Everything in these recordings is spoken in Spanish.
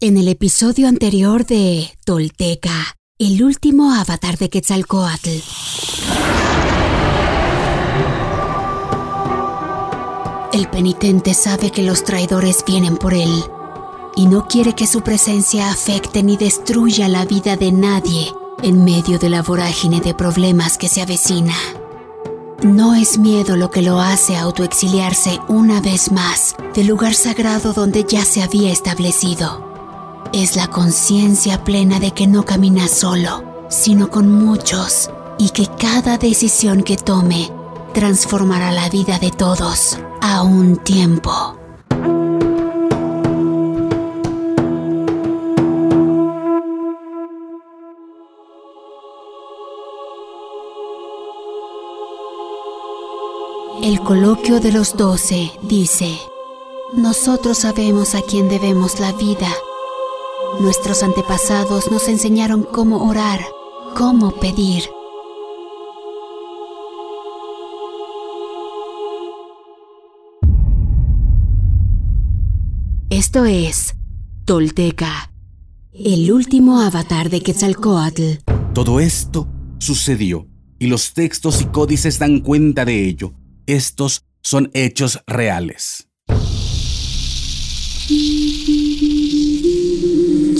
En el episodio anterior de Tolteca, el último avatar de Quetzalcoatl. El penitente sabe que los traidores vienen por él y no quiere que su presencia afecte ni destruya la vida de nadie en medio de la vorágine de problemas que se avecina. No es miedo lo que lo hace autoexiliarse una vez más del lugar sagrado donde ya se había establecido es la conciencia plena de que no camina solo, sino con muchos, y que cada decisión que tome transformará la vida de todos a un tiempo. El coloquio de los doce dice, nosotros sabemos a quién debemos la vida Nuestros antepasados nos enseñaron cómo orar, cómo pedir. Esto es Tolteca, el último avatar de Quetzalcoatl. Todo esto sucedió y los textos y códices dan cuenta de ello. Estos son hechos reales.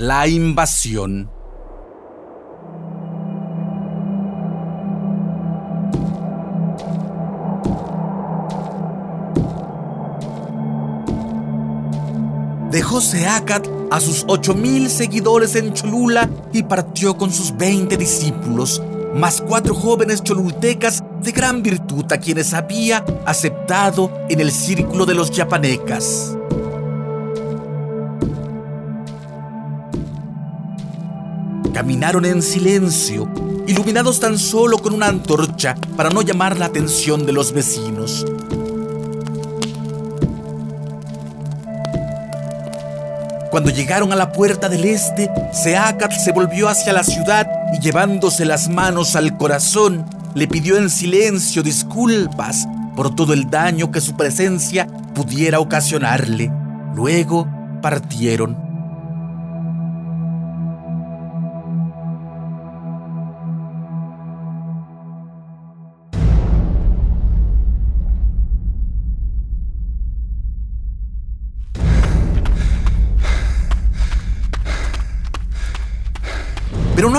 La invasión. Dejó Seacat a sus ocho mil seguidores en Cholula y partió con sus veinte discípulos, más cuatro jóvenes cholultecas de gran virtud a quienes había aceptado en el círculo de los yapanecas. Caminaron en silencio, iluminados tan solo con una antorcha para no llamar la atención de los vecinos. Cuando llegaron a la puerta del este, Seacat se volvió hacia la ciudad y llevándose las manos al corazón, le pidió en silencio disculpas por todo el daño que su presencia pudiera ocasionarle. Luego partieron.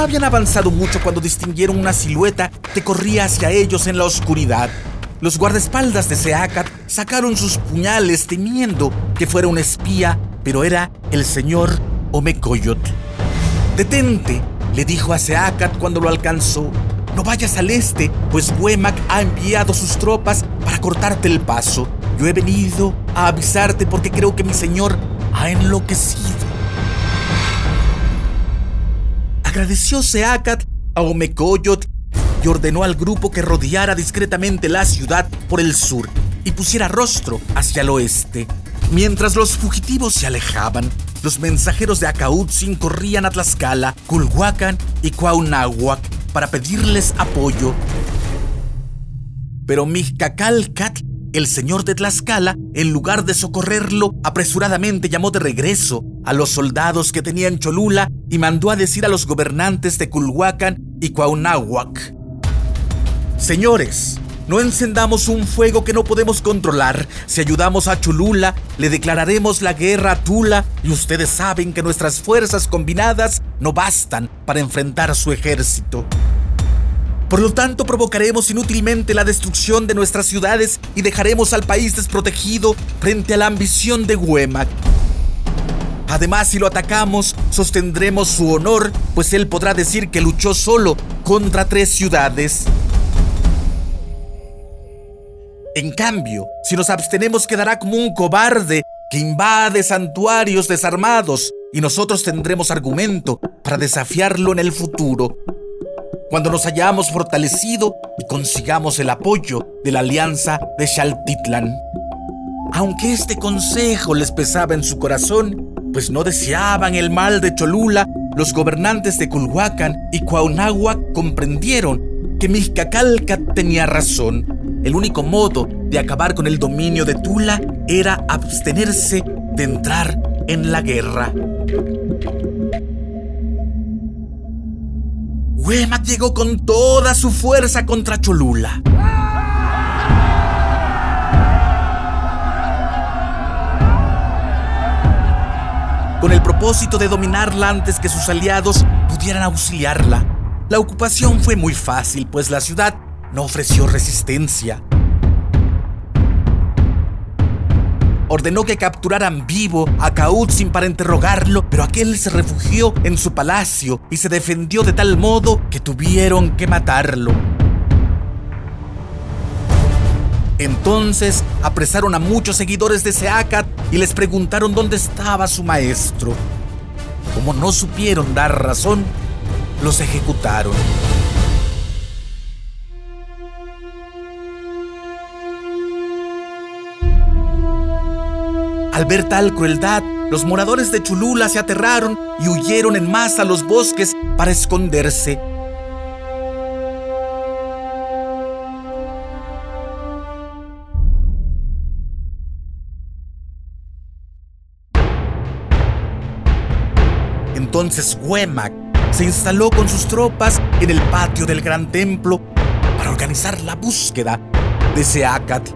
Habían avanzado mucho cuando distinguieron una silueta que corría hacia ellos en la oscuridad. Los guardaespaldas de Seacat sacaron sus puñales temiendo que fuera un espía, pero era el señor Omecoyot. Detente, le dijo a Seacat cuando lo alcanzó. No vayas al este, pues Huemac ha enviado sus tropas para cortarte el paso. Yo he venido a avisarte porque creo que mi señor ha enloquecido. Agradeció Seacat a Omecoyot y ordenó al grupo que rodeara discretamente la ciudad por el sur y pusiera rostro hacia el oeste. Mientras los fugitivos se alejaban, los mensajeros de Acautzin corrían a Tlaxcala, Culhuacan y Cuauhnáhuac para pedirles apoyo. Pero Mixcacalcat el señor de Tlaxcala, en lugar de socorrerlo, apresuradamente llamó de regreso a los soldados que tenían Cholula y mandó a decir a los gobernantes de Culhuacan y Cuauhnáhuac: Señores, No encendamos un fuego que no podemos controlar. Si ayudamos a Cholula, le declararemos la guerra a Tula y ustedes saben que nuestras fuerzas combinadas no bastan para enfrentar su ejército. Por lo tanto, provocaremos inútilmente la destrucción de nuestras ciudades y dejaremos al país desprotegido frente a la ambición de Huemac. Además, si lo atacamos, sostendremos su honor, pues él podrá decir que luchó solo contra tres ciudades. En cambio, si nos abstenemos quedará como un cobarde que invade santuarios desarmados y nosotros tendremos argumento para desafiarlo en el futuro. Cuando nos hayamos fortalecido y consigamos el apoyo de la alianza de Xaltitlan. Aunque este consejo les pesaba en su corazón, pues no deseaban el mal de Cholula, los gobernantes de Culhuacan y Cuauhnáhuac comprendieron que Mixcacalca tenía razón el único modo de acabar con el dominio de Tula era abstenerse de entrar en la guerra. Huemac llegó con toda su fuerza contra Cholula. Con el propósito de dominarla antes que sus aliados pudieran auxiliarla. La ocupación fue muy fácil, pues la ciudad no ofreció resistencia. Ordenó que capturaran vivo a Kautzin para interrogarlo, pero aquel se refugió en su palacio y se defendió de tal modo que tuvieron que matarlo. Entonces apresaron a muchos seguidores de Seacat y les preguntaron dónde estaba su maestro. Como no supieron dar razón, los ejecutaron. Al ver tal crueldad, los moradores de Chulula se aterraron y huyeron en masa a los bosques para esconderse. Entonces Huemac se instaló con sus tropas en el patio del gran templo para organizar la búsqueda de Seacat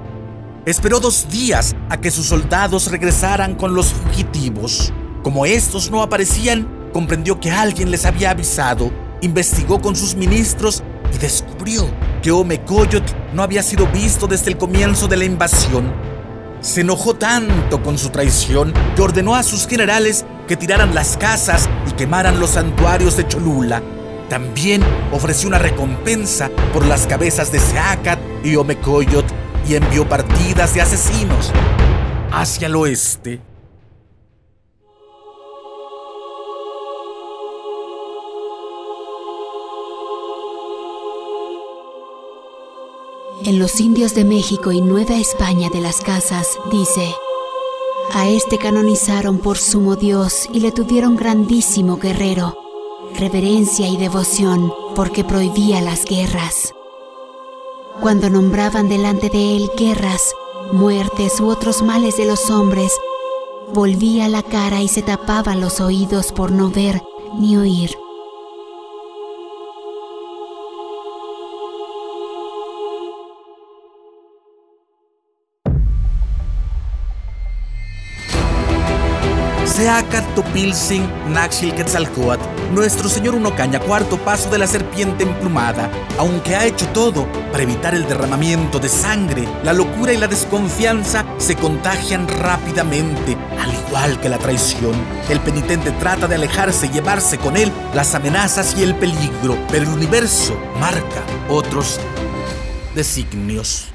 Esperó dos días a que sus soldados regresaran con los fugitivos. Como estos no aparecían, comprendió que alguien les había avisado, investigó con sus ministros y descubrió que Omecoyot no había sido visto desde el comienzo de la invasión. Se enojó tanto con su traición que ordenó a sus generales que tiraran las casas y quemaran los santuarios de Cholula. También ofreció una recompensa por las cabezas de Seacat y Omecoyot y envió partidas de asesinos hacia el oeste. En los indios de México y Nueva España de las Casas dice, a este canonizaron por sumo Dios y le tuvieron grandísimo guerrero, reverencia y devoción porque prohibía las guerras cuando nombraban delante de él guerras, muertes u otros males de los hombres, volvía la cara y se tapaba los oídos por no ver ni oír. Seacat Topilsin Naxil Quetzalcoatl, nuestro señor Unocaña, cuarto paso de la serpiente emplumada, aunque ha hecho todo para evitar el derramamiento de sangre, la locura y la desconfianza se contagian rápidamente, al igual que la traición. El penitente trata de alejarse y llevarse con él las amenazas y el peligro, pero el universo marca otros designios.